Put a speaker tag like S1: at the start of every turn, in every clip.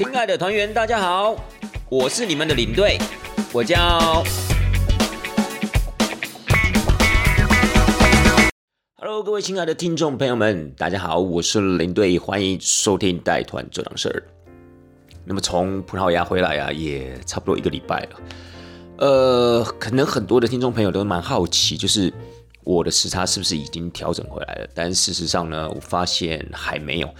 S1: 亲爱的团员，大家好，我是你们的领队，我叫。Hello，各位亲爱的听众朋友们，大家好，我是领队，欢迎收听带团这档事儿。那么从葡萄牙回来啊，也差不多一个礼拜了。呃，可能很多的听众朋友都蛮好奇，就是我的时差是不是已经调整回来了？但事实上呢，我发现还没有。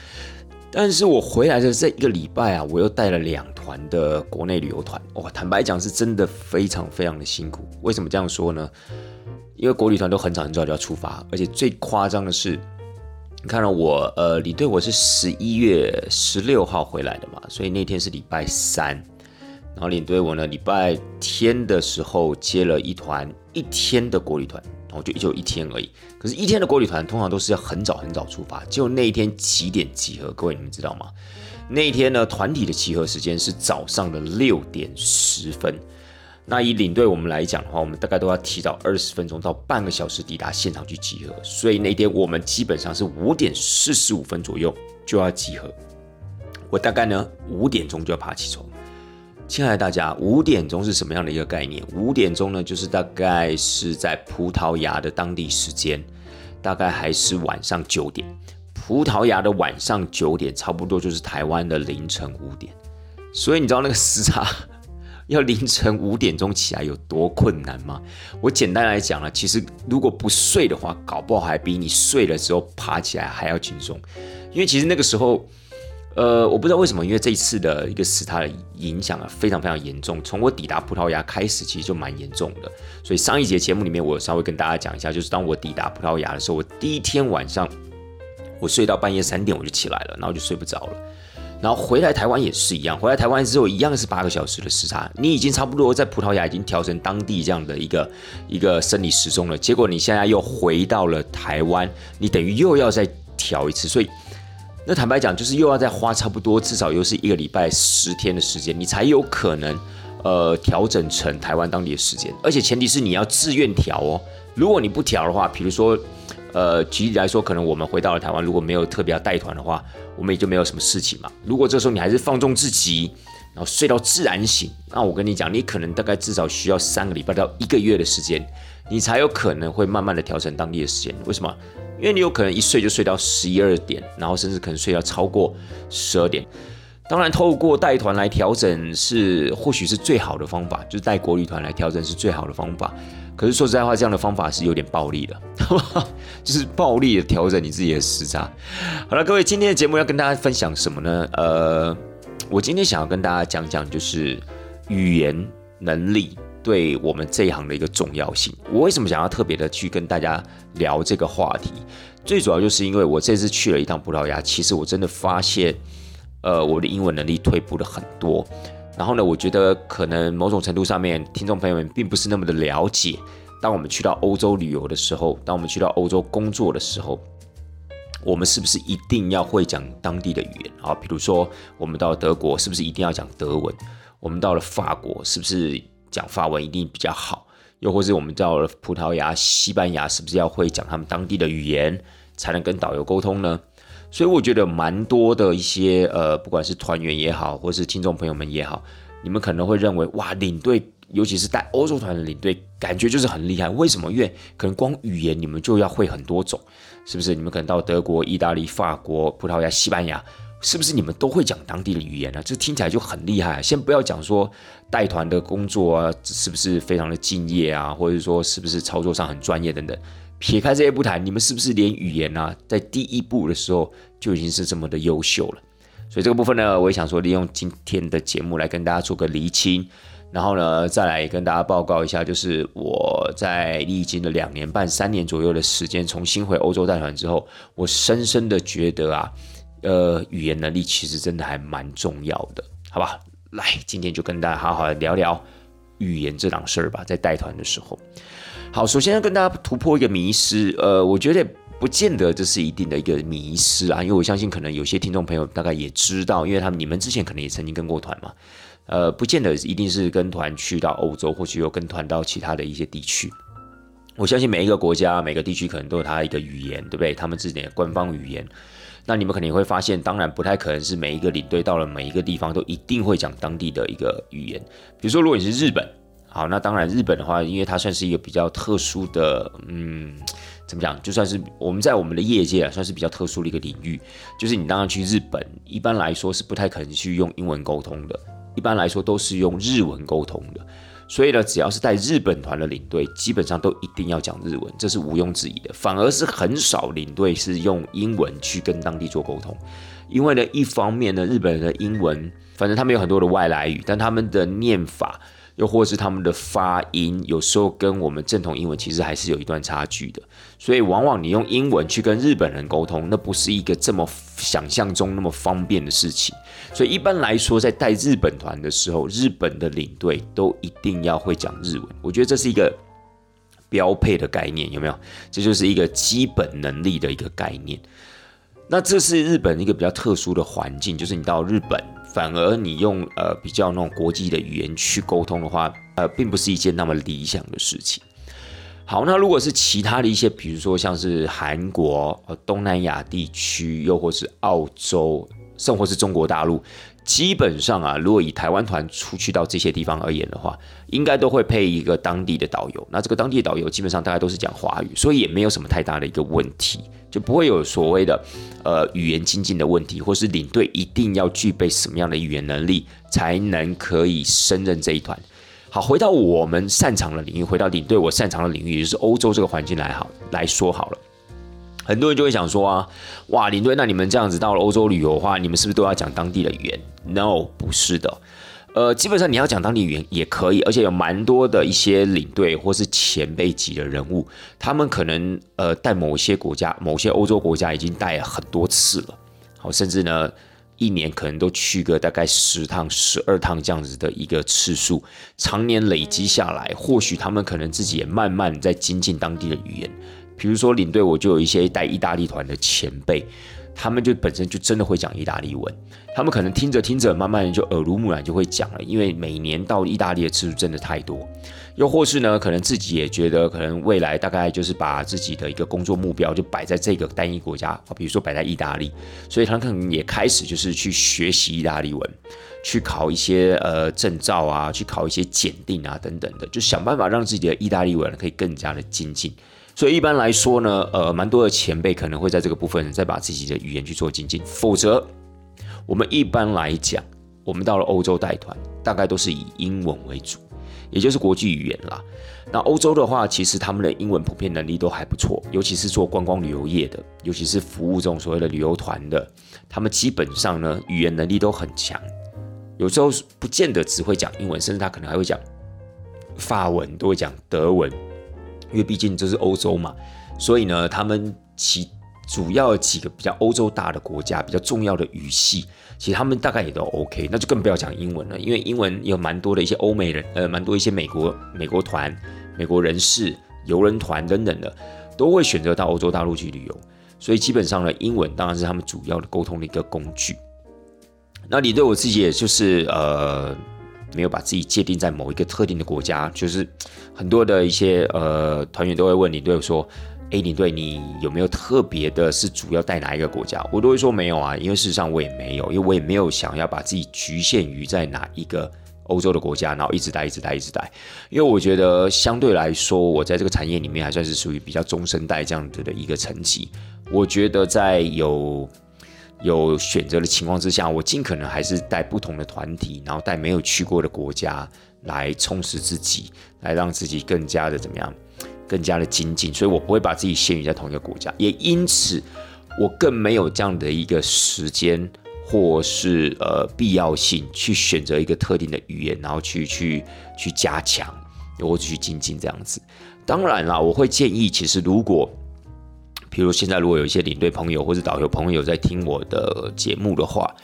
S1: 但是我回来的这一个礼拜啊，我又带了两团的国内旅游团，哇，坦白讲是真的非常非常的辛苦。为什么这样说呢？因为国旅团都很早很早就要出发，而且最夸张的是，你看到我呃领队我是十一月十六号回来的嘛，所以那天是礼拜三，然后领队我呢礼拜天的时候接了一团一天的国旅团。然后就就一天而已，可是，一天的国旅团通常都是要很早很早出发，就那一天几点集合？各位你们知道吗？那一天呢，团体的集合时间是早上的六点十分。那以领队我们来讲的话，我们大概都要提早二十分钟到半个小时抵达现场去集合，所以那天我们基本上是五点四十五分左右就要集合。我大概呢五点钟就要爬起床。亲爱的大家，五点钟是什么样的一个概念？五点钟呢，就是大概是在葡萄牙的当地时间，大概还是晚上九点。葡萄牙的晚上九点，差不多就是台湾的凌晨五点。所以你知道那个时差要凌晨五点钟起来有多困难吗？我简单来讲呢，其实如果不睡的话，搞不好还比你睡了之后爬起来还要轻松，因为其实那个时候。呃，我不知道为什么，因为这一次的一个时差的影响啊，非常非常严重。从我抵达葡萄牙开始，其实就蛮严重的。所以上一节节目里面，我稍微跟大家讲一下，就是当我抵达葡萄牙的时候，我第一天晚上我睡到半夜三点我就起来了，然后就睡不着了。然后回来台湾也是一样，回来台湾之后一样是八个小时的时差，你已经差不多在葡萄牙已经调成当地这样的一个一个生理时钟了。结果你现在又回到了台湾，你等于又要再调一次，所以。那坦白讲，就是又要再花差不多至少又是一个礼拜十天的时间，你才有可能，呃，调整成台湾当地的时间。而且前提是你要自愿调哦。如果你不调的话，比如说，呃，举例来说，可能我们回到了台湾，如果没有特别要带团的话，我们也就没有什么事情嘛。如果这时候你还是放纵自己，然后睡到自然醒，那我跟你讲，你可能大概至少需要三个礼拜到一个月的时间，你才有可能会慢慢的调整当地的时间。为什么？因为你有可能一睡就睡到十一二点，然后甚至可能睡到超过十二点。当然，透过带团来调整是或许是最好的方法，就是带国旅团来调整是最好的方法。可是说实在话，这样的方法是有点暴力的，就是暴力的调整你自己的时差。好了，各位，今天的节目要跟大家分享什么呢？呃，我今天想要跟大家讲讲，就是语言能力。对我们这一行的一个重要性，我为什么想要特别的去跟大家聊这个话题？最主要就是因为我这次去了一趟葡萄牙，其实我真的发现，呃，我的英文能力退步了很多。然后呢，我觉得可能某种程度上面，听众朋友们并不是那么的了解。当我们去到欧洲旅游的时候，当我们去到欧洲工作的时候，我们是不是一定要会讲当地的语言啊？比如说，我们到德国，是不是一定要讲德文？我们到了法国，是不是？讲法文一定比较好，又或是我们到了葡萄牙、西班牙，是不是要会讲他们当地的语言才能跟导游沟通呢？所以我觉得蛮多的一些呃，不管是团员也好，或是听众朋友们也好，你们可能会认为哇，领队尤其是带欧洲团的领队，感觉就是很厉害。为什么？因为可能光语言你们就要会很多种，是不是？你们可能到德国、意大利、法国、葡萄牙、西班牙。是不是你们都会讲当地的语言呢？这听起来就很厉害。先不要讲说带团的工作啊，是不是非常的敬业啊，或者说是不是操作上很专业等等。撇开这些不谈，你们是不是连语言啊，在第一步的时候就已经是这么的优秀了？所以这个部分呢，我也想说利用今天的节目来跟大家做个厘清，然后呢，再来跟大家报告一下，就是我在历经了两年半、三年左右的时间，重新回欧洲带团之后，我深深的觉得啊。呃，语言能力其实真的还蛮重要的，好吧？来，今天就跟大家好好的聊聊语言这档事儿吧。在带团的时候，好，首先要跟大家突破一个迷失，呃，我觉得不见得这是一定的一个迷失啊，因为我相信可能有些听众朋友大概也知道，因为他们你们之前可能也曾经跟过团嘛，呃，不见得一定是跟团去到欧洲，或许有跟团到其他的一些地区。我相信每一个国家、每个地区可能都有它一个语言，对不对？他们自己的官方语言。那你们肯定会发现，当然不太可能是每一个领队到了每一个地方都一定会讲当地的一个语言。比如说，如果你是日本，好，那当然日本的话，因为它算是一个比较特殊的，嗯，怎么讲？就算是我们在我们的业界啊，算是比较特殊的一个领域。就是你当然去日本，一般来说是不太可能去用英文沟通的，一般来说都是用日文沟通的。所以呢，只要是带日本团的领队，基本上都一定要讲日文，这是毋庸置疑的。反而是很少领队是用英文去跟当地做沟通，因为呢，一方面呢，日本人的英文，反正他们有很多的外来语，但他们的念法。又或是他们的发音，有时候跟我们正统英文其实还是有一段差距的，所以往往你用英文去跟日本人沟通，那不是一个这么想象中那么方便的事情。所以一般来说，在带日本团的时候，日本的领队都一定要会讲日文。我觉得这是一个标配的概念，有没有？这就是一个基本能力的一个概念。那这是日本一个比较特殊的环境，就是你到日本。反而你用呃比较那种国际的语言去沟通的话，呃，并不是一件那么理想的事情。好，那如果是其他的一些，比如说像是韩国、呃东南亚地区，又或是澳洲，甚或是中国大陆。基本上啊，如果以台湾团出去到这些地方而言的话，应该都会配一个当地的导游。那这个当地的导游基本上大家都是讲华语，所以也没有什么太大的一个问题，就不会有所谓的呃语言精进的问题，或是领队一定要具备什么样的语言能力才能可以胜任这一团。好，回到我们擅长的领域，回到领队我擅长的领域，就是欧洲这个环境来好来说好了。很多人就会想说啊，哇，领队，那你们这样子到了欧洲旅游的话，你们是不是都要讲当地的语言？No，不是的。呃，基本上你要讲当地语言也可以，而且有蛮多的一些领队或是前辈级的人物，他们可能呃带某些国家、某些欧洲国家已经带很多次了，好，甚至呢一年可能都去个大概十趟、十二趟这样子的一个次数，常年累积下来，或许他们可能自己也慢慢在精进当地的语言。比如说领队，我就有一些带意大利团的前辈，他们就本身就真的会讲意大利文，他们可能听着听着，慢慢的就耳濡目染就会讲了，因为每年到意大利的次数真的太多。又或是呢，可能自己也觉得，可能未来大概就是把自己的一个工作目标就摆在这个单一国家啊，比如说摆在意大利，所以他可能也开始就是去学习意大利文，去考一些呃证照啊，去考一些检定啊等等的，就想办法让自己的意大利文可以更加的精进。所以一般来说呢，呃，蛮多的前辈可能会在这个部分再把自己的语言去做精进，否则我们一般来讲，我们到了欧洲带团，大概都是以英文为主，也就是国际语言啦。那欧洲的话，其实他们的英文普遍能力都还不错，尤其是做观光旅游业的，尤其是服务这种所谓的旅游团的，他们基本上呢语言能力都很强，有时候不见得只会讲英文，甚至他可能还会讲法文，都会讲德文。因为毕竟这是欧洲嘛，所以呢，他们其主要几个比较欧洲大的国家，比较重要的语系，其实他们大概也都 OK。那就更不要讲英文了，因为英文有蛮多的一些欧美人，呃，蛮多一些美国美国团、美国人士、游人团等等的，都会选择到欧洲大陆去旅游。所以基本上呢，英文当然是他们主要的沟通的一个工具。那你对我自己，也就是呃。没有把自己界定在某一个特定的国家，就是很多的一些呃团员都会问领队说：“哎，领队你有没有特别的是主要带哪一个国家？”我都会说没有啊，因为事实上我也没有，因为我也没有想要把自己局限于在哪一个欧洲的国家，然后一直带一直带一直带。因为我觉得相对来说，我在这个产业里面还算是属于比较中生代这样子的一个层级。我觉得在有。有选择的情况之下，我尽可能还是带不同的团体，然后带没有去过的国家来充实自己，来让自己更加的怎么样，更加的精进。所以我不会把自己限于在同一个国家，也因此我更没有这样的一个时间或是呃必要性去选择一个特定的语言，然后去去去加强，或者去精进这样子。当然啦，我会建议，其实如果比如现在，如果有一些领队朋友或者导游朋友在听我的节目的话，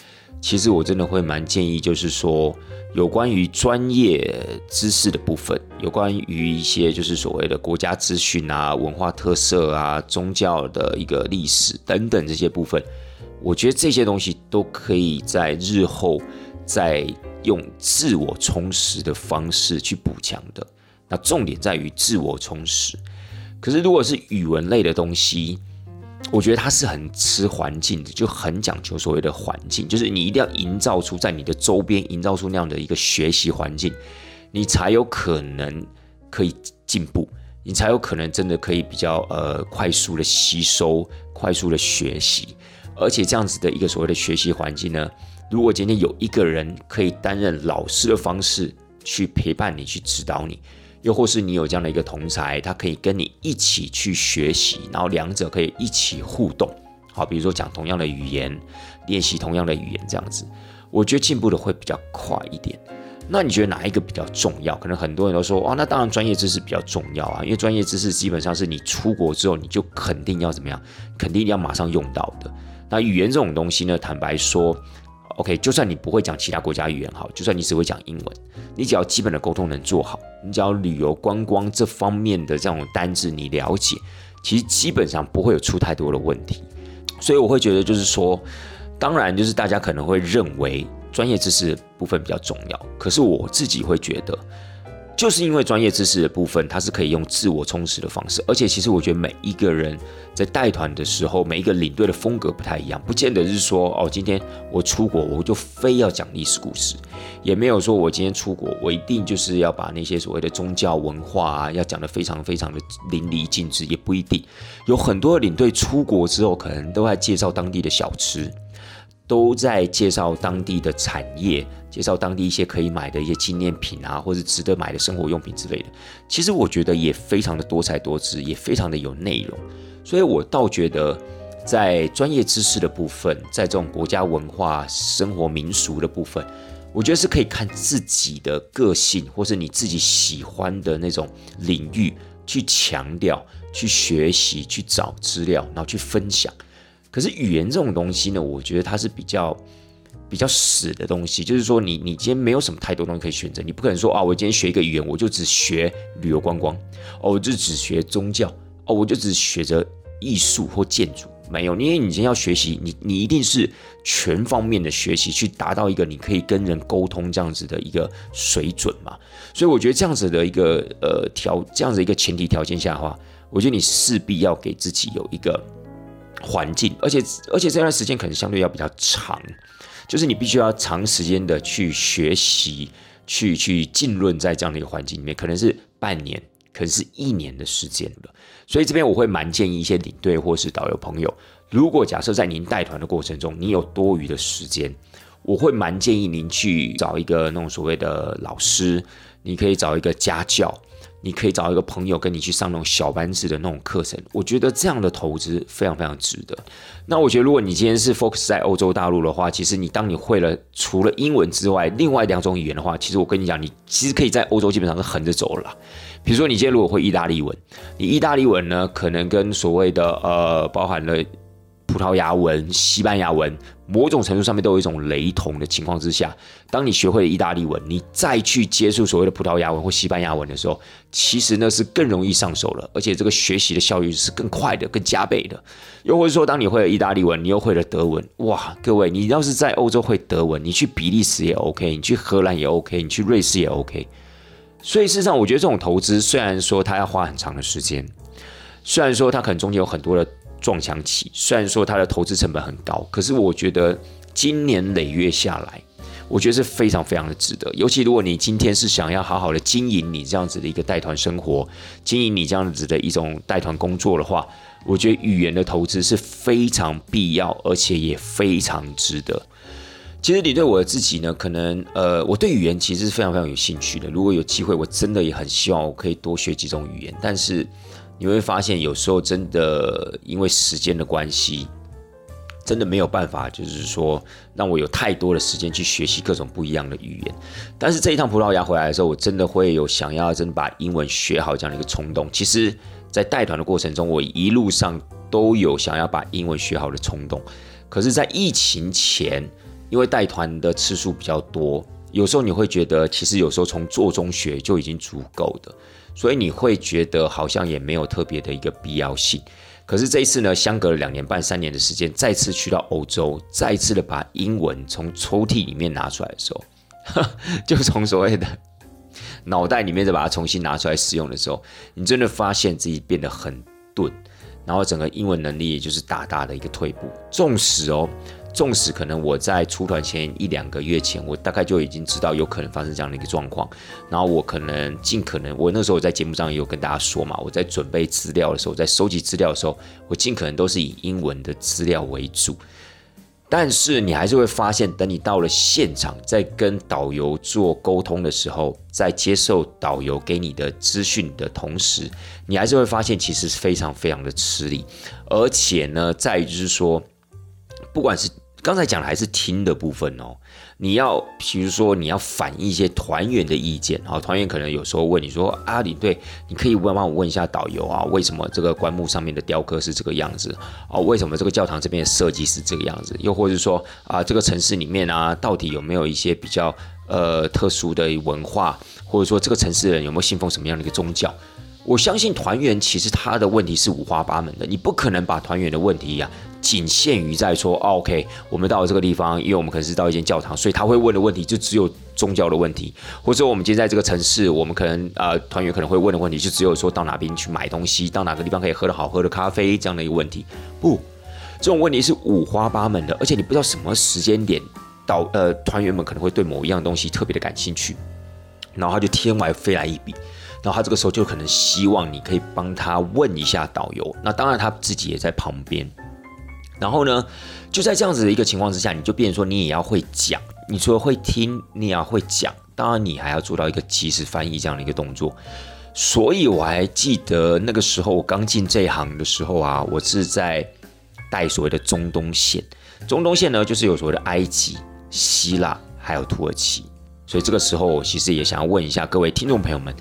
S1: 其实我真的会蛮建议，就是说有关于专业知识的部分，有关于一些就是所谓的国家资讯啊、文化特色啊、宗教的一个历史等等这些部分，我觉得这些东西都可以在日后再用自我充实的方式去补强的。那重点在于自我充实。可是，如果是语文类的东西，我觉得它是很吃环境的，就很讲求所谓的环境，就是你一定要营造出在你的周边营造出那样的一个学习环境，你才有可能可以进步，你才有可能真的可以比较呃快速的吸收、快速的学习，而且这样子的一个所谓的学习环境呢，如果今天有一个人可以担任老师的方式去陪伴你、去指导你。又或是你有这样的一个同才，他可以跟你一起去学习，然后两者可以一起互动。好，比如说讲同样的语言，练习同样的语言，这样子，我觉得进步的会比较快一点。那你觉得哪一个比较重要？可能很多人都说，哇，那当然专业知识比较重要啊，因为专业知识基本上是你出国之后你就肯定要怎么样，肯定要马上用到的。那语言这种东西呢，坦白说。OK，就算你不会讲其他国家语言好，就算你只会讲英文，你只要基本的沟通能做好，你只要旅游观光这方面的这种单子你了解，其实基本上不会有出太多的问题。所以我会觉得就是说，当然就是大家可能会认为专业知识部分比较重要，可是我自己会觉得。就是因为专业知识的部分，它是可以用自我充实的方式，而且其实我觉得每一个人在带团的时候，每一个领队的风格不太一样，不见得是说哦，今天我出国我就非要讲历史故事，也没有说我今天出国我一定就是要把那些所谓的宗教文化啊要讲得非常非常的淋漓尽致，也不一定。有很多领队出国之后，可能都在介绍当地的小吃。都在介绍当地的产业，介绍当地一些可以买的一些纪念品啊，或者值得买的生活用品之类的。其实我觉得也非常的多才多姿，也非常的有内容。所以我倒觉得，在专业知识的部分，在这种国家文化、生活民俗的部分，我觉得是可以看自己的个性，或是你自己喜欢的那种领域去强调、去学习、去找资料，然后去分享。可是语言这种东西呢，我觉得它是比较比较死的东西，就是说你你今天没有什么太多东西可以选择，你不可能说啊，我今天学一个语言，我就只学旅游观光，哦，我就只学宗教，哦，我就只学着艺术或建筑，没有，因为你今天要学习，你你一定是全方面的学习，去达到一个你可以跟人沟通这样子的一个水准嘛。所以我觉得这样子的一个呃条，这样子一个前提条件下的话，我觉得你势必要给自己有一个。环境，而且而且这段时间可能相对要比较长，就是你必须要长时间的去学习，去去浸润在这样的一个环境里面，可能是半年，可能是一年的时间了。所以这边我会蛮建议一些领队或是导游朋友，如果假设在您带团的过程中，你有多余的时间，我会蛮建议您去找一个那种所谓的老师，你可以找一个家教。你可以找一个朋友跟你去上那种小班制的那种课程，我觉得这样的投资非常非常值得。那我觉得，如果你今天是 focus 在欧洲大陆的话，其实你当你会了除了英文之外，另外两种语言的话，其实我跟你讲，你其实可以在欧洲基本上是横着走了。比如说，你今天如果会意大利文，你意大利文呢，可能跟所谓的呃，包含了。葡萄牙文、西班牙文，某种程度上面都有一种雷同的情况之下，当你学会了意大利文，你再去接触所谓的葡萄牙文或西班牙文的时候，其实呢是更容易上手了，而且这个学习的效率是更快的、更加倍的。又或者说，当你会了意大利文，你又会了德文，哇，各位，你要是在欧洲会德文，你去比利时也 OK，你去荷兰也 OK，你去瑞士也 OK。所以事实上，我觉得这种投资虽然说它要花很长的时间，虽然说它可能中间有很多的。撞墙期，虽然说它的投资成本很高，可是我觉得今年累月下来，我觉得是非常非常的值得。尤其如果你今天是想要好好的经营你这样子的一个带团生活，经营你这样子的一种带团工作的话，我觉得语言的投资是非常必要，而且也非常值得。其实你对我自己呢，可能呃，我对语言其实是非常非常有兴趣的。如果有机会，我真的也很希望我可以多学几种语言，但是。你会发现，有时候真的因为时间的关系，真的没有办法，就是说让我有太多的时间去学习各种不一样的语言。但是这一趟葡萄牙回来的时候，我真的会有想要真的把英文学好这样的一个冲动。其实，在带团的过程中，我一路上都有想要把英文学好的冲动。可是，在疫情前，因为带团的次数比较多，有时候你会觉得，其实有时候从做中学就已经足够的。所以你会觉得好像也没有特别的一个必要性，可是这一次呢，相隔了两年半、三年的时间，再次去到欧洲，再一次的把英文从抽屉里面拿出来的时候，就从所谓的脑袋里面再把它重新拿出来使用的时候，你真的发现自己变得很钝，然后整个英文能力也就是大大的一个退步。纵使哦，纵使可能我在出团前一两个月前，我大概就已经知道有可能发生这样的一个状况，然后我可能尽可能，我那时候我在节目上也有跟大家说嘛，我在准备资料的时候，在收集资料的时候，我尽可能都是以英文的资料为主。但是你还是会发现，等你到了现场，在跟导游做沟通的时候，在接受导游给你的资讯的同时，你还是会发现，其实是非常非常的吃力。而且呢，在于就是说，不管是刚才讲的还是听的部分哦。你要，比如说你要反映一些团员的意见，好，团员可能有时候问你说：“啊，领队，你可以问帮我问一下导游啊，为什么这个棺木上面的雕刻是这个样子？哦，为什么这个教堂这边的设计是这个样子？又或者说啊，这个城市里面啊，到底有没有一些比较呃特殊的文化，或者说这个城市人有没有信奉什么样的一个宗教？”我相信团员其实他的问题是五花八门的，你不可能把团员的问题呀仅限于在说，OK，我们到了这个地方，因为我们可能是到一间教堂，所以他会问的问题就只有宗教的问题，或者说我们今天在这个城市，我们可能呃团员可能会问的问题就只有说到哪边去买东西，到哪个地方可以喝的好喝的咖啡这样的一个问题。不，这种问题是五花八门的，而且你不知道什么时间点导呃团员们可能会对某一样东西特别的感兴趣，然后他就天外飞来一笔。然后他这个时候就可能希望你可以帮他问一下导游，那当然他自己也在旁边。然后呢，就在这样子的一个情况之下，你就变成说你也要会讲，你除了会听，你也要会讲，当然你还要做到一个及时翻译这样的一个动作。所以我还记得那个时候我刚进这一行的时候啊，我是在带所谓的中东线，中东线呢就是有所谓的埃及、希腊还有土耳其。所以这个时候我其实也想要问一下各位听众朋友们。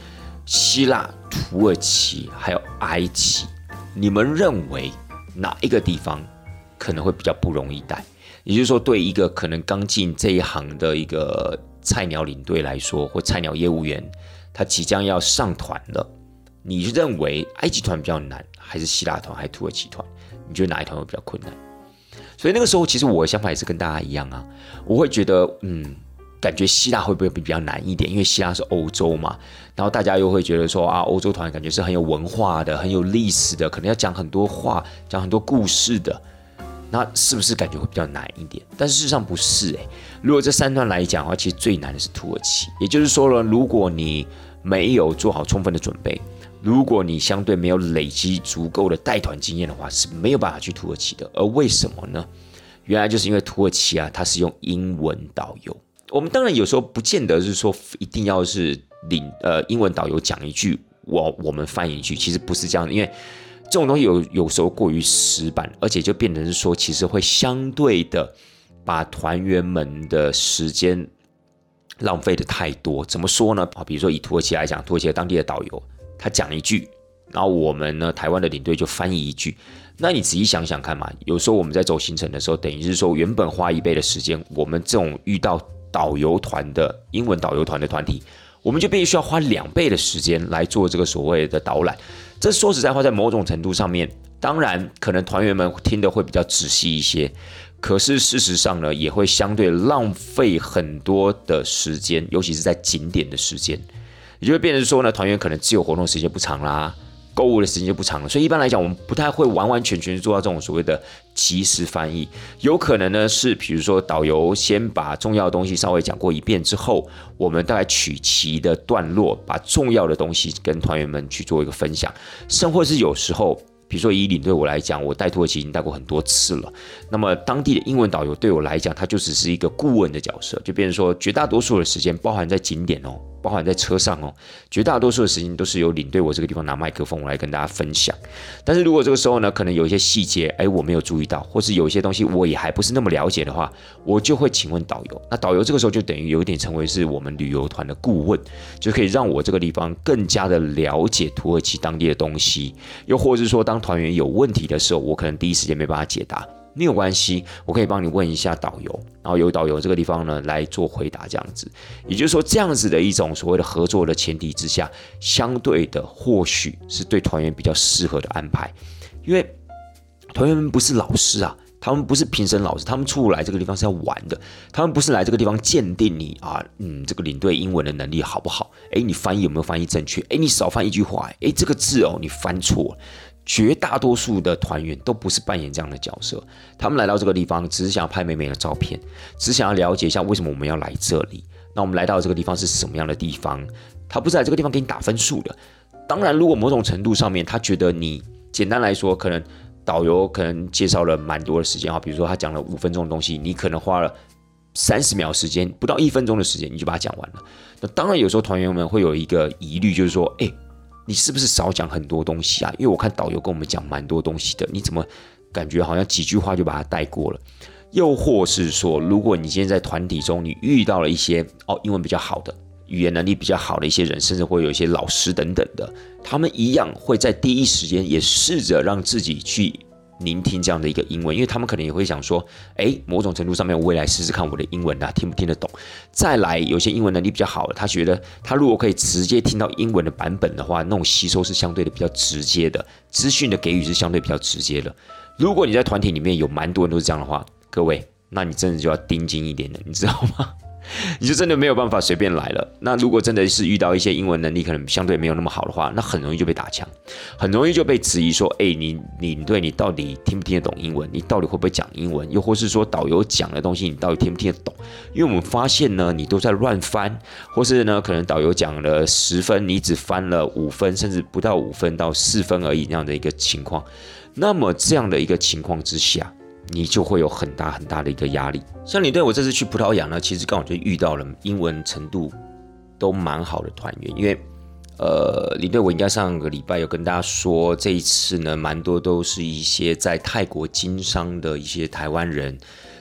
S1: 希腊、土耳其还有埃及，你们认为哪一个地方可能会比较不容易带？也就是说，对一个可能刚进这一行的一个菜鸟领队来说，或菜鸟业务员，他即将要上团了，你认为埃及团比较难，还是希腊团，还是土耳其团？你觉得哪一团会比较困难？所以那个时候，其实我的想法也是跟大家一样啊，我会觉得，嗯。感觉希腊会不会比较难一点？因为希腊是欧洲嘛，然后大家又会觉得说啊，欧洲团感觉是很有文化的、很有历史的，可能要讲很多话、讲很多故事的，那是不是感觉会比较难一点？但事实上不是诶。如果这三段来讲的话，其实最难的是土耳其。也就是说呢，如果你没有做好充分的准备，如果你相对没有累积足够的带团经验的话，是没有办法去土耳其的。而为什么呢？原来就是因为土耳其啊，它是用英文导游。我们当然有时候不见得是说一定要是领呃英文导游讲一句，我我们翻译一句，其实不是这样的，因为这种东西有有时候过于死板，而且就变成是说，其实会相对的把团员们的时间浪费的太多。怎么说呢？啊，比如说以土耳其来讲，土耳其当地的导游他讲一句，然后我们呢台湾的领队就翻译一句，那你仔细想想看嘛，有时候我们在走行程的时候，等于是说原本花一倍的时间，我们这种遇到。导游团的英文导游团的团体，我们就必须要花两倍的时间来做这个所谓的导览。这说实在话，在某种程度上面，当然可能团员们听得会比较仔细一些，可是事实上呢，也会相对浪费很多的时间，尤其是在景点的时间，也就会变成说呢，团员可能自由活动时间不长啦。购物的时间就不长了，所以一般来讲，我们不太会完完全全做到这种所谓的即时翻译。有可能呢是，比如说导游先把重要的东西稍微讲过一遍之后，我们大概取其的段落，把重要的东西跟团员们去做一个分享。甚或是有时候，比如说以领队我来讲，我带土耳其已经带过很多次了，那么当地的英文导游对我来讲，他就只是一个顾问的角色，就变成说绝大多数的时间包含在景点哦。包含在车上哦，绝大多数的时间都是由领队我这个地方拿麦克风来跟大家分享。但是如果这个时候呢，可能有一些细节，哎，我没有注意到，或是有一些东西我也还不是那么了解的话，我就会请问导游。那导游这个时候就等于有一点成为是我们旅游团的顾问，就可以让我这个地方更加的了解土耳其当地的东西，又或是说当团员有问题的时候，我可能第一时间没办法解答。没有关系，我可以帮你问一下导游，然后由导游这个地方呢来做回答，这样子。也就是说，这样子的一种所谓的合作的前提之下，相对的或许是对团员比较适合的安排，因为团员们不是老师啊，他们不是评审老师，他们出来这个地方是要玩的，他们不是来这个地方鉴定你啊，嗯，这个领队英文的能力好不好？诶，你翻译有没有翻译正确？诶，你少翻一句话，诶，这个字哦，你翻错。绝大多数的团员都不是扮演这样的角色，他们来到这个地方只是想要拍美美的照片，只想要了解一下为什么我们要来这里。那我们来到这个地方是什么样的地方？他不是来这个地方给你打分数的。当然，如果某种程度上面他觉得你简单来说，可能导游可能介绍了蛮多的时间哈，比如说他讲了五分钟的东西，你可能花了三十秒时间，不到一分钟的时间你就把它讲完了。那当然有时候团员们会有一个疑虑，就是说，哎。你是不是少讲很多东西啊？因为我看导游跟我们讲蛮多东西的，你怎么感觉好像几句话就把它带过了？又或是说，如果你今天在团体中，你遇到了一些哦英文比较好的、语言能力比较好的一些人，甚至会有一些老师等等的，他们一样会在第一时间也试着让自己去。聆听这样的一个英文，因为他们可能也会想说，哎，某种程度上面，我未来试试看我的英文啊，听不听得懂？再来，有些英文能力比较好的，他觉得他如果可以直接听到英文的版本的话，那种吸收是相对的比较直接的，资讯的给予是相对比较直接的。如果你在团体里面有蛮多人都是这样的话，各位，那你真的就要盯紧一点了，你知道吗？你就真的没有办法随便来了。那如果真的是遇到一些英文能力可能相对没有那么好的话，那很容易就被打枪，很容易就被质疑说：哎，你你对你到底听不听得懂英文？你到底会不会讲英文？又或是说导游讲的东西你到底听不听得懂？因为我们发现呢，你都在乱翻，或是呢可能导游讲了十分，你只翻了五分，甚至不到五分到四分而已那样的一个情况。那么这样的一个情况之下。你就会有很大很大的一个压力。像你对我这次去葡萄牙呢，其实刚好就遇到了英文程度都蛮好的团员。因为，呃，你对我应该上个礼拜有跟大家说，这一次呢，蛮多都是一些在泰国经商的一些台湾人，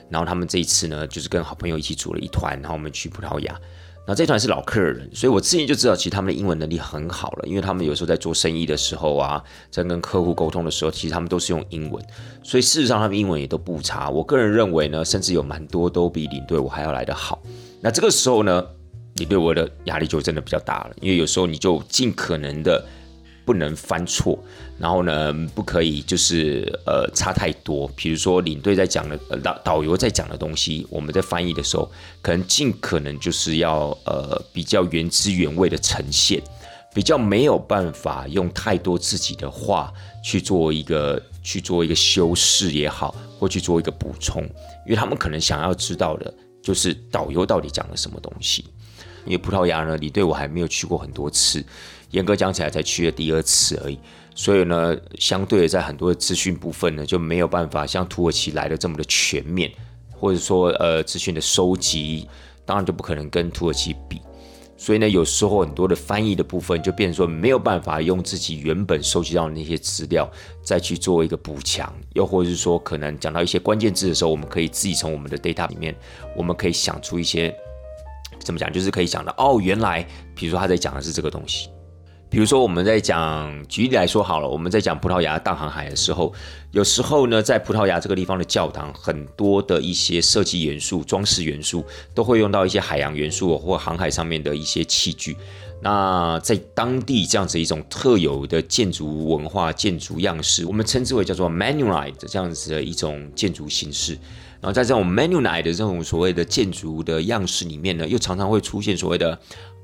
S1: 然后他们这一次呢，就是跟好朋友一起组了一团，然后我们去葡萄牙。那这团是老客人，所以我之前就知道，其实他们的英文能力很好了，因为他们有时候在做生意的时候啊，在跟客户沟通的时候，其实他们都是用英文，所以事实上他们英文也都不差。我个人认为呢，甚至有蛮多都比领队我还要来得好。那这个时候呢，你对我的压力就真的比较大了，因为有时候你就尽可能的。不能犯错，然后呢，不可以就是呃差太多。比如说领队在讲的，导导游在讲的东西，我们在翻译的时候，可能尽可能就是要呃比较原汁原味的呈现，比较没有办法用太多自己的话去做一个去做一个修饰也好，或去做一个补充，因为他们可能想要知道的就是导游到底讲了什么东西。因为葡萄牙呢，领队我还没有去过很多次。严格讲起来，才去了第二次而已，所以呢，相对的在很多的资讯部分呢，就没有办法像土耳其来的这么的全面，或者说呃资讯的收集，当然就不可能跟土耳其比。所以呢，有时候很多的翻译的部分就变成说没有办法用自己原本收集到的那些资料再去做一个补强，又或者是说可能讲到一些关键字的时候，我们可以自己从我们的 data 里面，我们可以想出一些怎么讲，就是可以讲到哦，原来比如说他在讲的是这个东西。比如说，我们在讲举例来说好了，我们在讲葡萄牙大航海的时候，有时候呢，在葡萄牙这个地方的教堂，很多的一些设计元素、装饰元素，都会用到一些海洋元素或航海上面的一些器具。那在当地这样子一种特有的建筑文化、建筑样式，我们称之为叫做 Manulite 这样子的一种建筑形式。然后在这种 Manulite 的这种所谓的建筑的样式里面呢，又常常会出现所谓的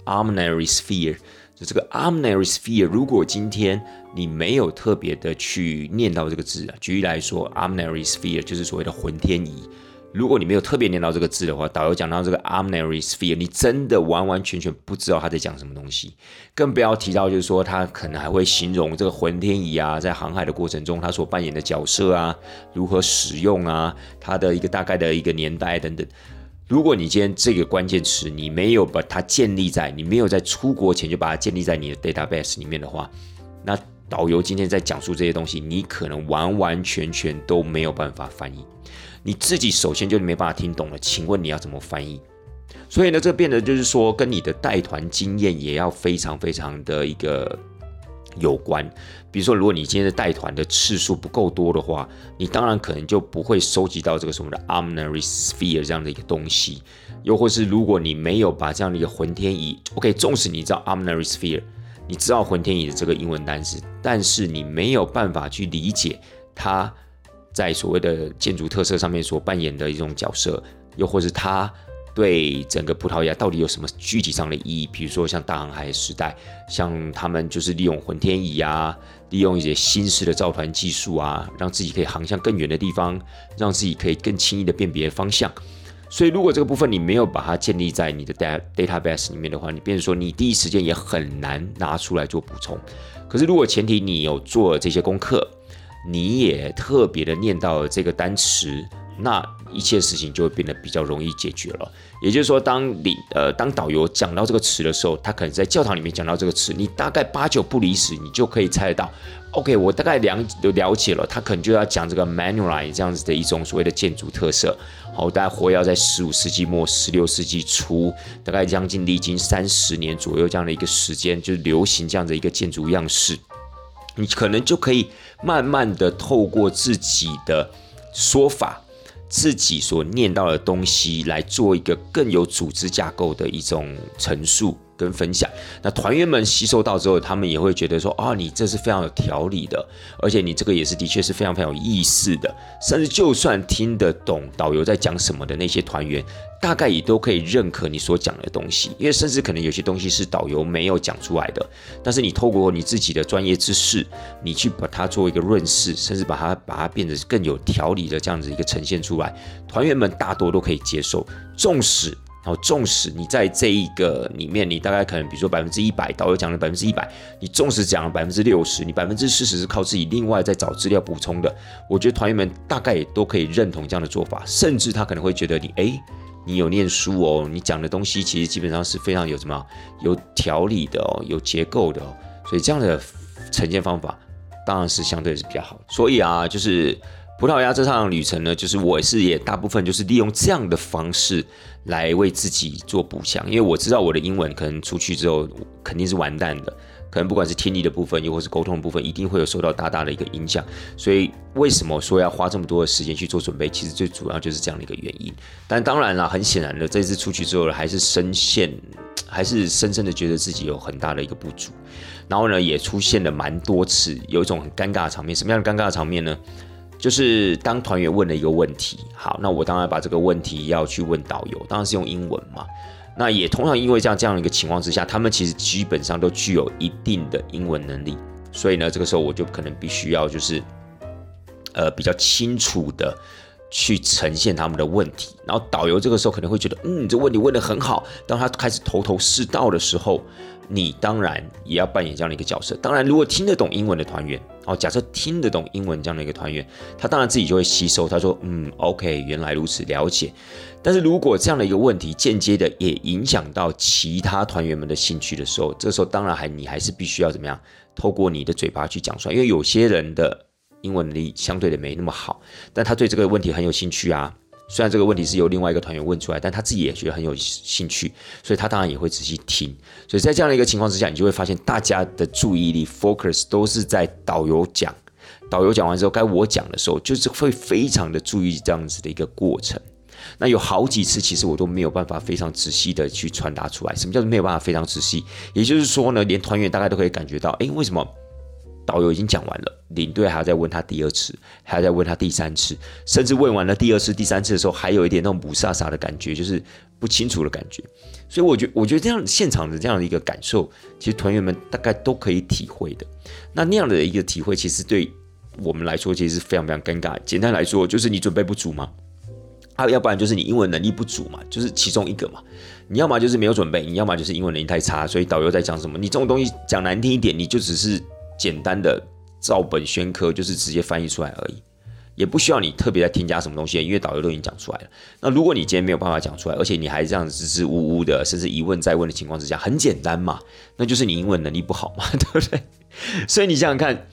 S1: Armory Sphere。这个 armory sphere，如果今天你没有特别的去念到这个字啊，举例来说，armory sphere 就是所谓的浑天仪。如果你没有特别念到这个字的话，导游讲到这个 armory sphere，你真的完完全全不知道他在讲什么东西，更不要提到就是说他可能还会形容这个浑天仪啊，在航海的过程中他所扮演的角色啊，如何使用啊，它的一个大概的一个年代等等。如果你今天这个关键词你没有把它建立在，你没有在出国前就把它建立在你的 database 里面的话，那导游今天在讲述这些东西，你可能完完全全都没有办法翻译，你自己首先就没办法听懂了。请问你要怎么翻译？所以呢，这变得就是说，跟你的带团经验也要非常非常的一个。有关，比如说，如果你今天的带团的次数不够多的话，你当然可能就不会收集到这个什么的 armory sphere 这样的一个东西。又或是，如果你没有把这样的一个浑天仪，OK，纵使你知道 armory sphere，你知道浑天仪的这个英文单词，但是你没有办法去理解它在所谓的建筑特色上面所扮演的一种角色，又或是它对整个葡萄牙到底有什么具体上的意义？比如说像大航海时代，像他们就是利用混天仪啊，利用一些新式的造船技术啊，让自己可以航向更远的地方，让自己可以更轻易的辨别方向。所以如果这个部分你没有把它建立在你的 data database 里面的话，你变成说你第一时间也很难拿出来做补充。可是如果前提你有做这些功课，你也特别的念到这个单词。那一切事情就会变得比较容易解决了。也就是说，当你呃当导游讲到这个词的时候，他可能在教堂里面讲到这个词，你大概八九不离十，你就可以猜得到。OK，我大概了了解了，他可能就要讲这个 Manulife 这样子的一种所谓的建筑特色。好，大概活跃在十五世纪末、十六世纪初，大概将近历经三十年左右这样的一个时间，就是流行这样的一个建筑样式。你可能就可以慢慢的透过自己的说法。自己所念到的东西来做一个更有组织架构的一种陈述。跟分享，那团员们吸收到之后，他们也会觉得说，啊，你这是非常有条理的，而且你这个也是的确是非常非常有意思的，甚至就算听得懂导游在讲什么的那些团员，大概也都可以认可你所讲的东西，因为甚至可能有些东西是导游没有讲出来的，但是你透过你自己的专业知识，你去把它做一个润饰，甚至把它把它变得更有条理的这样子一个呈现出来，团员们大多都可以接受，纵使。然后，纵使你在这一个里面，你大概可能，比如说百分之一百，导游讲了百分之一百，你纵使讲了百分之六十，你百分之四十是靠自己另外再找资料补充的。我觉得团员们大概也都可以认同这样的做法，甚至他可能会觉得你，哎，你有念书哦，你讲的东西其实基本上是非常有什么有条理的哦，有结构的哦。所以这样的呈现方法当然是相对是比较好。所以啊，就是葡萄牙这趟旅程呢，就是我是也大部分就是利用这样的方式。来为自己做补强，因为我知道我的英文可能出去之后肯定是完蛋的，可能不管是听力的部分，又或是沟通的部分，一定会有受到大大的一个影响。所以为什么说要花这么多的时间去做准备？其实最主要就是这样的一个原因。但当然了，很显然的，这次出去之后还是深陷，还是深深的觉得自己有很大的一个不足。然后呢，也出现了蛮多次有一种很尴尬的场面。什么样的尴尬的场面呢？就是当团员问了一个问题，好，那我当然把这个问题要去问导游，当然是用英文嘛。那也同样因为这样这样一个情况之下，他们其实基本上都具有一定的英文能力，所以呢，这个时候我就可能必须要就是，呃，比较清楚的去呈现他们的问题。然后导游这个时候可能会觉得，嗯，这问题问得很好。当他开始头头是道的时候。你当然也要扮演这样的一个角色。当然，如果听得懂英文的团员，哦，假设听得懂英文这样的一个团员，他当然自己就会吸收。他说：“嗯，OK，原来如此，了解。”但是如果这样的一个问题间接的也影响到其他团员们的兴趣的时候，这时候当然还你还是必须要怎么样，透过你的嘴巴去讲出来。因为有些人的英文能力相对的没那么好，但他对这个问题很有兴趣啊。虽然这个问题是由另外一个团员问出来，但他自己也觉得很有兴趣，所以他当然也会仔细听。所以在这样的一个情况之下，你就会发现大家的注意力 focus 都是在导游讲，导游讲完之后该我讲的时候，就是会非常的注意这样子的一个过程。那有好几次，其实我都没有办法非常仔细的去传达出来。什么叫做没有办法非常仔细？也就是说呢，连团员大概都可以感觉到，哎，为什么？导游已经讲完了，领队还要再问他第二次，还要再问他第三次，甚至问完了第二次、第三次的时候，还有一点那种不飒飒的感觉，就是不清楚的感觉。所以我觉，我觉得这样现场的这样的一个感受，其实团员们大概都可以体会的。那那样的一个体会，其实对我们来说，其实是非常非常尴尬。简单来说，就是你准备不足嘛，啊，要不然就是你英文能力不足嘛，就是其中一个嘛。你要么就是没有准备，你要么就是英文能力太差，所以导游在讲什么，你这种东西讲难听一点，你就只是。简单的照本宣科，就是直接翻译出来而已，也不需要你特别再添加什么东西，因为导游都已经讲出来了。那如果你今天没有办法讲出来，而且你还这样支支吾吾的，甚至一问再问的情况之下，很简单嘛，那就是你英文能力不好嘛，对不对？所以你想想看。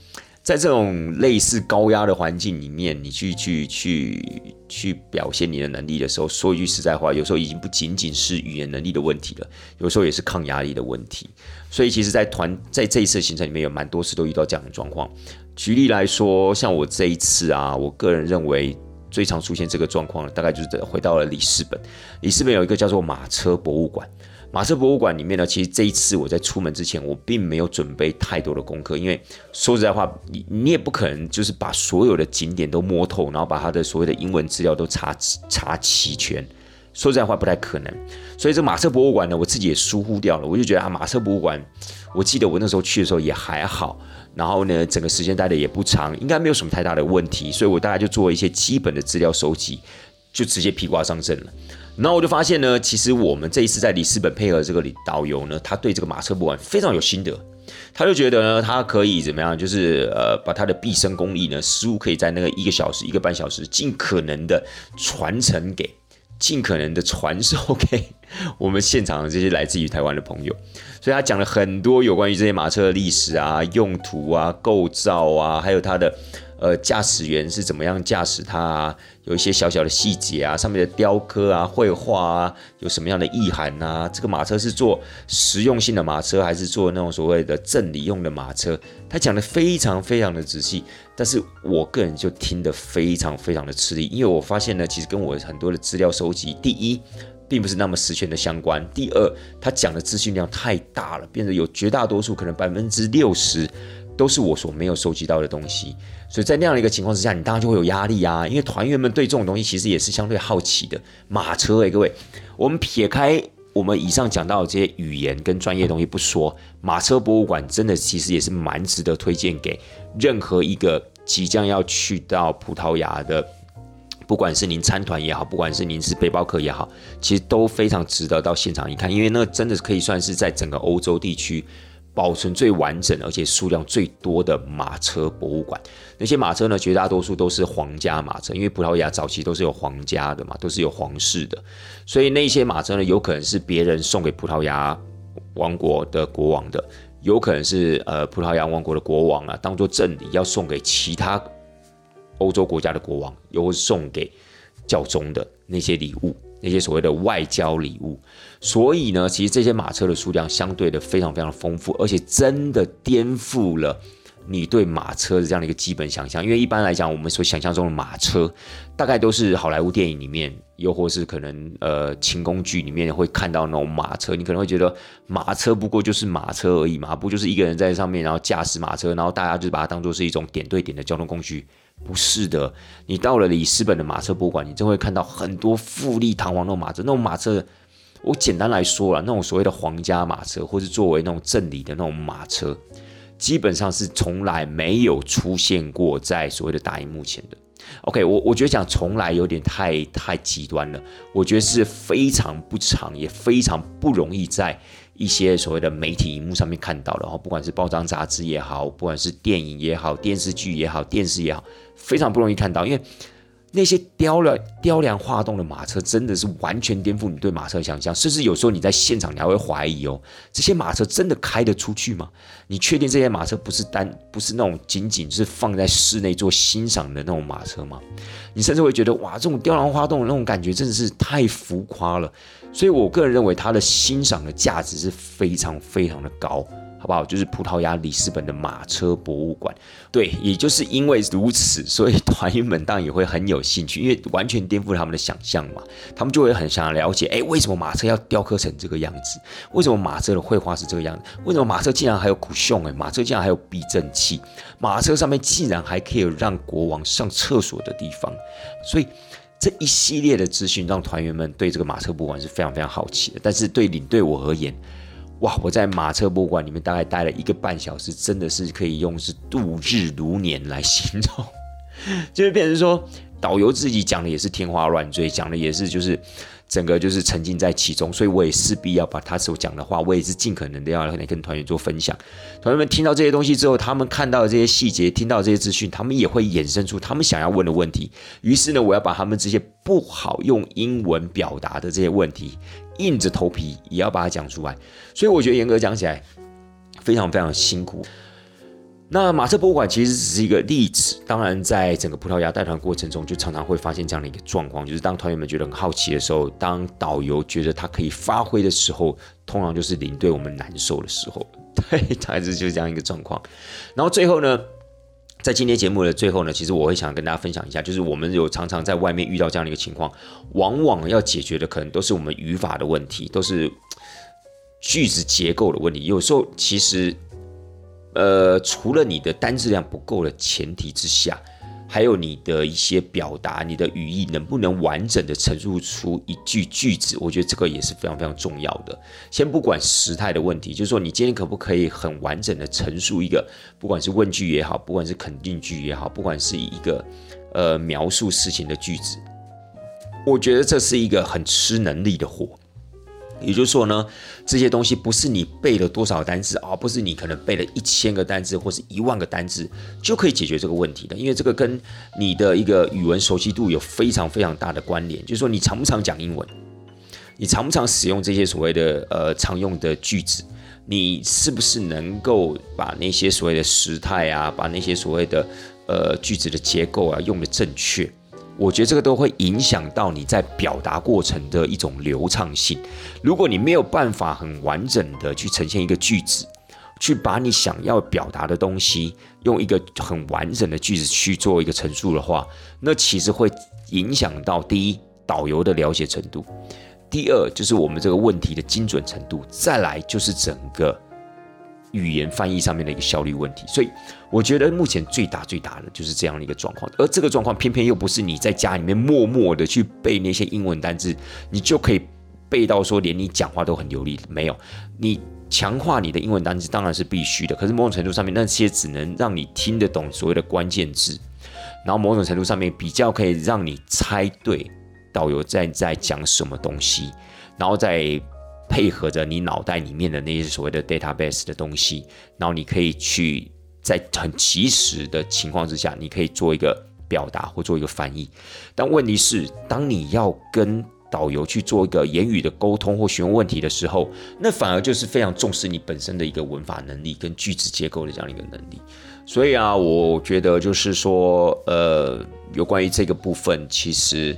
S1: 在这种类似高压的环境里面，你去去去去表现你的能力的时候，说一句实在话，有时候已经不仅仅是语言能力的问题了，有时候也是抗压力的问题。所以，其实，在团在这一次行程里面有蛮多次都遇到这样的状况。举例来说，像我这一次啊，我个人认为最常出现这个状况，大概就是回到了里斯本。里斯本有一个叫做马车博物馆。马车博物馆里面呢，其实这一次我在出门之前，我并没有准备太多的功课，因为说实在话，你你也不可能就是把所有的景点都摸透，然后把它的所谓的英文资料都查查齐全，说实在话不太可能。所以这马车博物馆呢，我自己也疏忽掉了。我就觉得啊，马车博物馆，我记得我那时候去的时候也还好，然后呢，整个时间待的也不长，应该没有什么太大的问题。所以我大概就做一些基本的资料收集，就直接披挂上阵了。然后我就发现呢，其实我们这一次在里斯本配合这个导游呢，他对这个马车博物馆非常有心得。他就觉得呢，他可以怎么样？就是呃，把他的毕生功力呢，师傅可以在那个一个小时、一个半小时，尽可能的传承给，尽可能的传授给我们现场的这些来自于台湾的朋友。所以他讲了很多有关于这些马车的历史啊、用途啊、构造啊，还有它的。呃，驾驶员是怎么样驾驶它？啊？有一些小小的细节啊，上面的雕刻啊、绘画啊，有什么样的意涵呐？这个马车是做实用性的马车，还是做那种所谓的赠礼用的马车？他讲的非常非常的仔细，但是我个人就听得非常非常的吃力，因为我发现呢，其实跟我很多的资料收集，第一，并不是那么实权的相关；第二，他讲的资讯量太大了，变得有绝大多数可能百分之六十。都是我所没有收集到的东西，所以在那样的一个情况之下，你当然就会有压力啊。因为团员们对这种东西其实也是相对好奇的。马车诶，各位，我们撇开我们以上讲到的这些语言跟专业东西不说，马车博物馆真的其实也是蛮值得推荐给任何一个即将要去到葡萄牙的，不管是您参团也好，不管是您是背包客也好，其实都非常值得到现场一看，因为那真的可以算是在整个欧洲地区。保存最完整而且数量最多的马车博物馆，那些马车呢，绝大多数都是皇家马车，因为葡萄牙早期都是有皇家的嘛，都是有皇室的，所以那些马车呢，有可能是别人送给葡萄牙王国的国王的，有可能是呃葡萄牙王国的国王啊，当做赠礼要送给其他欧洲国家的国王，又送给教宗的那些礼物。那些所谓的外交礼物，所以呢，其实这些马车的数量相对的非常非常丰富，而且真的颠覆了你对马车的这样的一个基本想象。因为一般来讲，我们所想象中的马车，大概都是好莱坞电影里面，又或是可能呃轻工剧里面会看到那种马车。你可能会觉得马车不过就是马车而已嘛，不就是一个人在上面，然后驾驶马车，然后大家就把它当做是一种点对点的交通工具。不是的，你到了里斯本的马车博物馆，你就会看到很多富丽堂皇那种马车。那种马车，我简单来说了，那种所谓的皇家马车，或是作为那种镇礼的那种马车，基本上是从来没有出现过在所谓的大荧幕前的。OK，我我觉得讲从来有点太太极端了，我觉得是非常不常，也非常不容易在。一些所谓的媒体荧幕上面看到的，然后，不管是报章杂志也好，不管是电影也好，电视剧也好，电视也好，非常不容易看到，因为。那些雕了雕梁画栋的马车，真的是完全颠覆你对马车的想象。甚至有时候你在现场，你还会怀疑哦，这些马车真的开得出去吗？你确定这些马车不是单不是那种仅仅是放在室内做欣赏的那种马车吗？你甚至会觉得哇，这种雕梁画栋的那种感觉真的是太浮夸了。所以我个人认为它的欣赏的价值是非常非常的高。好不好？就是葡萄牙里斯本的马车博物馆，对，也就是因为如此，所以团员们当然也会很有兴趣，因为完全颠覆他们的想象嘛，他们就会很想要了解，哎，为什么马车要雕刻成这个样子？为什么马车的绘画是这个样子？为什么马车竟然还有古胸？哎，马车竟然还有避震器？马车上面竟然还可以让国王上厕所的地方？所以这一系列的资讯让团员们对这个马车博物馆是非常非常好奇的。但是对领队我而言，哇！我在马车博物馆里面大概待了一个半小时，真的是可以用是度日如年来形容。就是变成说，导游自己讲的也是天花乱坠，讲的也是就是整个就是沉浸在其中，所以我也势必要把他所讲的话，我也是尽可能的要来跟团员做分享。团员们听到这些东西之后，他们看到这些细节，听到这些资讯，他们也会衍生出他们想要问的问题。于是呢，我要把他们这些不好用英文表达的这些问题。硬着头皮也要把它讲出来，所以我觉得严格讲起来非常非常辛苦。那马车博物馆其实只是一个例子，当然在整个葡萄牙带团过程中，就常常会发现这样的一个状况，就是当团员们觉得很好奇的时候，当导游觉得他可以发挥的时候，通常就是领队我们难受的时候。对，大致就是这样一个状况。然后最后呢？在今天节目的最后呢，其实我会想跟大家分享一下，就是我们有常常在外面遇到这样的一个情况，往往要解决的可能都是我们语法的问题，都是句子结构的问题。有时候其实，呃，除了你的单字量不够的前提之下，还有你的一些表达，你的语义能不能完整的陈述出一句句子？我觉得这个也是非常非常重要的。先不管时态的问题，就是说你今天可不可以很完整的陈述一个，不管是问句也好，不管是肯定句也好，不管是一个呃描述事情的句子，我觉得这是一个很吃能力的活。也就是说呢，这些东西不是你背了多少单词而不是你可能背了一千个单词或是一万个单词就可以解决这个问题的。因为这个跟你的一个语文熟悉度有非常非常大的关联。就是说，你常不常讲英文？你常不常使用这些所谓的呃常用的句子？你是不是能够把那些所谓的时态啊，把那些所谓的呃句子的结构啊用的正确？我觉得这个都会影响到你在表达过程的一种流畅性。如果你没有办法很完整的去呈现一个句子，去把你想要表达的东西用一个很完整的句子去做一个陈述的话，那其实会影响到第一导游的了解程度，第二就是我们这个问题的精准程度，再来就是整个。语言翻译上面的一个效率问题，所以我觉得目前最大最大的就是这样的一个状况，而这个状况偏偏又不是你在家里面默默的去背那些英文单字，你就可以背到说连你讲话都很流利。没有，你强化你的英文单词当然是必须的，可是某种程度上面那些只能让你听得懂所谓的关键字，然后某种程度上面比较可以让你猜对导游在在讲什么东西，然后再。配合着你脑袋里面的那些所谓的 database 的东西，然后你可以去在很及时的情况之下，你可以做一个表达或做一个翻译。但问题是，当你要跟导游去做一个言语的沟通或询问问题的时候，那反而就是非常重视你本身的一个文法能力跟句子结构的这样一个能力。所以啊，我觉得就是说，呃，有关于这个部分，其实。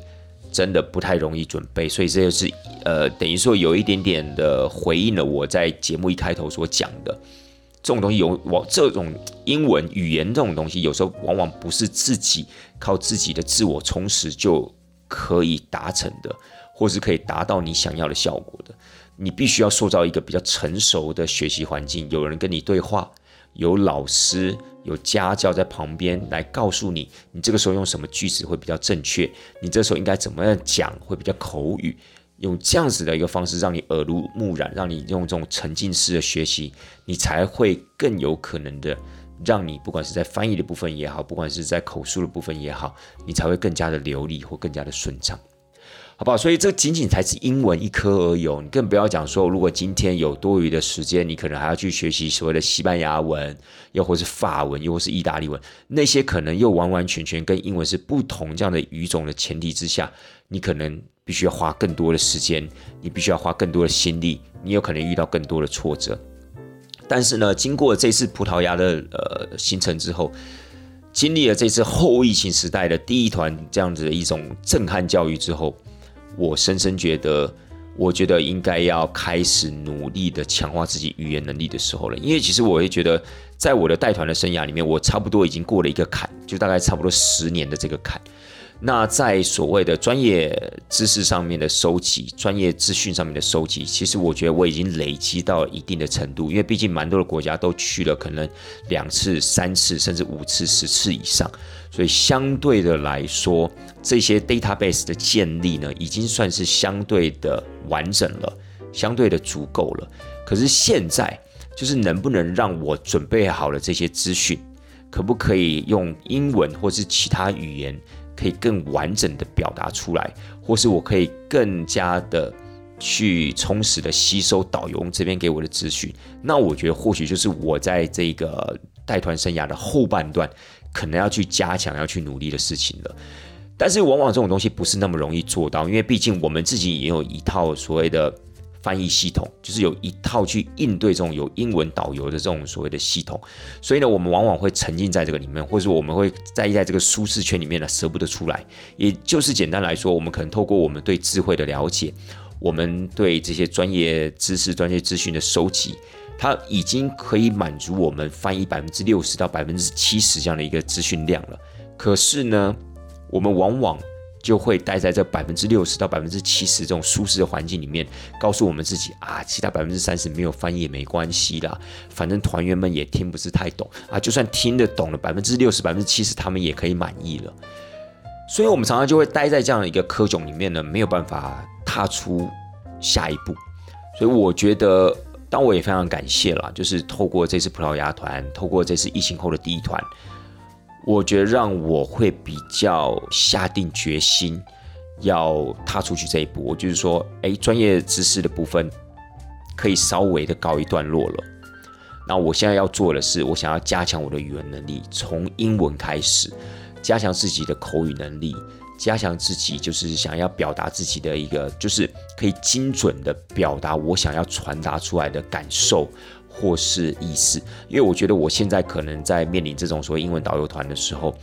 S1: 真的不太容易准备，所以这就是呃，等于说有一点点的回应了我在节目一开头所讲的，这种东西有往这种英文语言这种东西，有时候往往不是自己靠自己的自我充实就可以达成的，或是可以达到你想要的效果的。你必须要塑造一个比较成熟的学习环境，有人跟你对话。有老师、有家教在旁边来告诉你，你这个时候用什么句子会比较正确，你这时候应该怎么样讲会比较口语，用这样子的一个方式让你耳濡目染，让你用这种沉浸式的学习，你才会更有可能的让你不管是在翻译的部分也好，不管是在口述的部分也好，你才会更加的流利或更加的顺畅。好不好？所以这仅仅才是英文一科而已，你更不要讲说，如果今天有多余的时间，你可能还要去学习所谓的西班牙文，又或是法文，又或是意大利文，那些可能又完完全全跟英文是不同这样的语种的前提之下，你可能必须要花更多的时间，你必须要花更多的心力，你有可能遇到更多的挫折。但是呢，经过这次葡萄牙的呃行程之后，经历了这次后疫情时代的第一团这样子的一种震撼教育之后。我深深觉得，我觉得应该要开始努力的强化自己语言能力的时候了。因为其实我会觉得，在我的带团的生涯里面，我差不多已经过了一个坎，就大概差不多十年的这个坎。那在所谓的专业知识上面的收集、专业资讯上面的收集，其实我觉得我已经累积到一定的程度。因为毕竟蛮多的国家都去了，可能两次、三次，甚至五次、十次以上。所以相对的来说，这些 database 的建立呢，已经算是相对的完整了，相对的足够了。可是现在就是能不能让我准备好了这些资讯，可不可以用英文或是其他语言？可以更完整的表达出来，或是我可以更加的去充实的吸收导游这边给我的资讯。那我觉得或许就是我在这个带团生涯的后半段，可能要去加强、要去努力的事情了。但是往往这种东西不是那么容易做到，因为毕竟我们自己也有一套所谓的。翻译系统就是有一套去应对这种有英文导游的这种所谓的系统，所以呢，我们往往会沉浸在这个里面，或者我们会在在这个舒适圈里面呢，舍不得出来。也就是简单来说，我们可能透过我们对智慧的了解，我们对这些专业知识、专业资讯的收集，它已经可以满足我们翻译百分之六十到百分之七十这样的一个资讯量了。可是呢，我们往往就会待在这百分之六十到百分之七十这种舒适的环境里面，告诉我们自己啊，其他百分之三十没有翻译也没关系啦，反正团员们也听不是太懂啊，就算听得懂了百分之六十、百分之七十，他们也可以满意了。所以，我们常常就会待在这样的一个科种里面呢，没有办法踏出下一步。所以，我觉得，当我也非常感谢啦，就是透过这次葡萄牙团，透过这次疫情后的第一团。我觉得让我会比较下定决心要踏出去这一步。我就是说，哎，专业知识的部分可以稍微的告一段落了。那我现在要做的是，我想要加强我的语言能力，从英文开始，加强自己的口语能力，加强自己就是想要表达自己的一个，就是可以精准的表达我想要传达出来的感受。或是意思，因为我觉得我现在可能在面临这种所谓英文导游团的时候，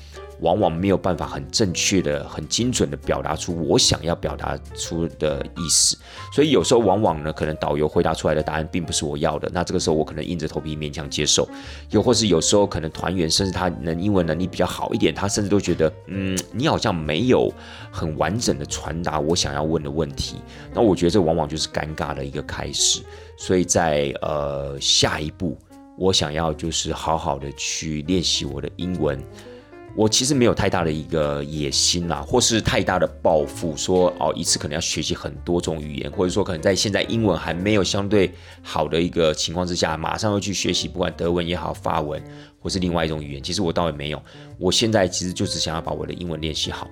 S1: 往往没有办法很正确的、很精准的表达出我想要表达出的意思，所以有时候往往呢，可能导游回答出来的答案并不是我要的，那这个时候我可能硬着头皮勉强接受，又或是有时候可能团员甚至他能英文能力比较好一点，他甚至都觉得，嗯，你好像没有很完整的传达我想要问的问题，那我觉得这往往就是尴尬的一个开始。所以在呃下一步，我想要就是好好的去练习我的英文。我其实没有太大的一个野心啦，或是太大的抱负，说哦一次可能要学习很多种语言，或者说可能在现在英文还没有相对好的一个情况之下，马上要去学习，不管德文也好，法文或是另外一种语言。其实我倒也没有，我现在其实就只想要把我的英文练习好，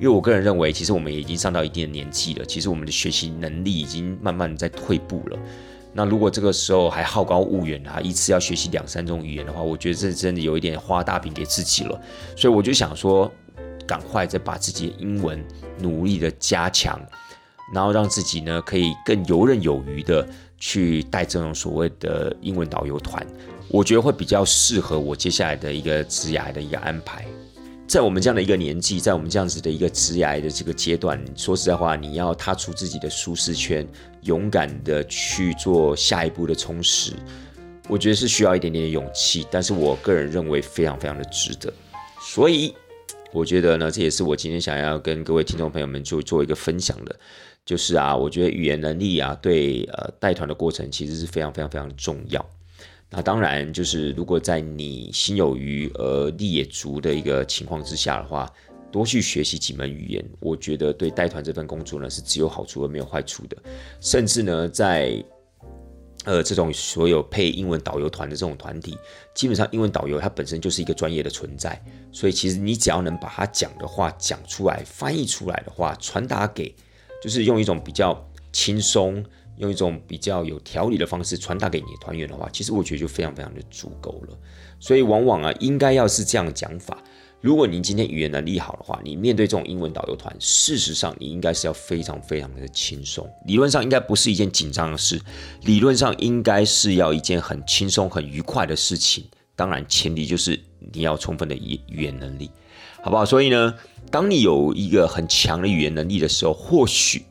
S1: 因为我个人认为，其实我们已经上到一定的年纪了，其实我们的学习能力已经慢慢在退步了。那如果这个时候还好高骛远啊，一次要学习两三种语言的话，我觉得这真的有一点花大饼给自己了。所以我就想说，赶快再把自己的英文努力的加强，然后让自己呢可以更游刃有余的去带这种所谓的英文导游团，我觉得会比较适合我接下来的一个职涯的一个安排。在我们这样的一个年纪，在我们这样子的一个职涯的这个阶段，说实在话，你要踏出自己的舒适圈，勇敢的去做下一步的充实，我觉得是需要一点点的勇气。但是我个人认为非常非常的值得。所以我觉得呢，这也是我今天想要跟各位听众朋友们就做一个分享的，就是啊，我觉得语言能力啊，对呃带团的过程其实是非常非常非常重要。那当然，就是如果在你心有余而力也足的一个情况之下的话，多去学习几门语言，我觉得对带团这份工作呢是只有好处而没有坏处的。甚至呢，在呃这种所有配英文导游团的这种团体，基本上英文导游他本身就是一个专业的存在，所以其实你只要能把他讲的话讲出来、翻译出来的话，传达给，就是用一种比较轻松。用一种比较有条理的方式传达给你团员的话，其实我觉得就非常非常的足够了。所以往往啊，应该要是这样讲法。如果您今天语言能力好的话，你面对这种英文导游团，事实上你应该是要非常非常的轻松。理论上应该不是一件紧张的事，理论上应该是要一件很轻松、很愉快的事情。当然，前提就是你要充分的语语言能力，好不好？所以呢，当你有一个很强的语言能力的时候，或许。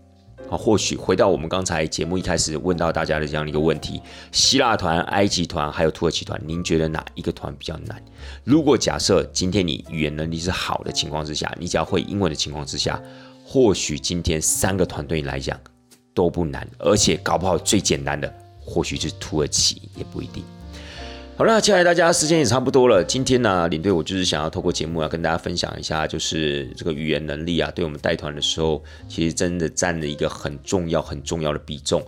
S1: 啊，或许回到我们刚才节目一开始问到大家的这样一个问题：希腊团、埃及团还有土耳其团，您觉得哪一个团比较难？如果假设今天你语言能力是好的情况之下，你只要会英文的情况之下，或许今天三个团对你来讲都不难，而且搞不好最简单的或许是土耳其，也不一定。好了，亲爱的大家，时间也差不多了。今天呢，领队我就是想要透过节目要跟大家分享一下，就是这个语言能力啊，对我们带团的时候，其实真的占了一个很重要、很重要的比重。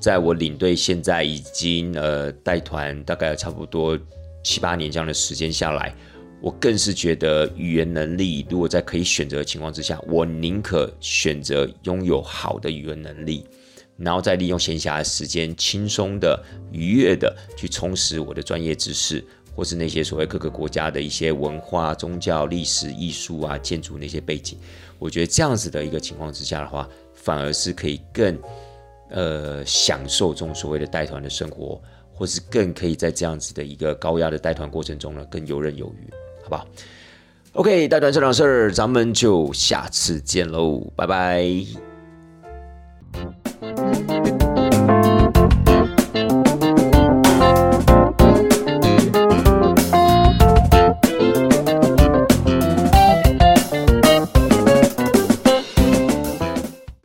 S1: 在我领队现在已经呃带团大概差不多七八年这样的时间下来，我更是觉得语言能力，如果在可以选择的情况之下，我宁可选择拥有好的语言能力。然后再利用闲暇的时间，轻松的、愉悦的去充实我的专业知识，或是那些所谓各个国家的一些文化、宗教、历史、艺术啊、建筑那些背景。我觉得这样子的一个情况之下的话，反而是可以更呃享受这种所谓的带团的生活，或是更可以在这样子的一个高压的带团过程中呢，更游刃有余，好不好？OK，带团这档事儿，咱们就下次见喽，拜拜。Bye.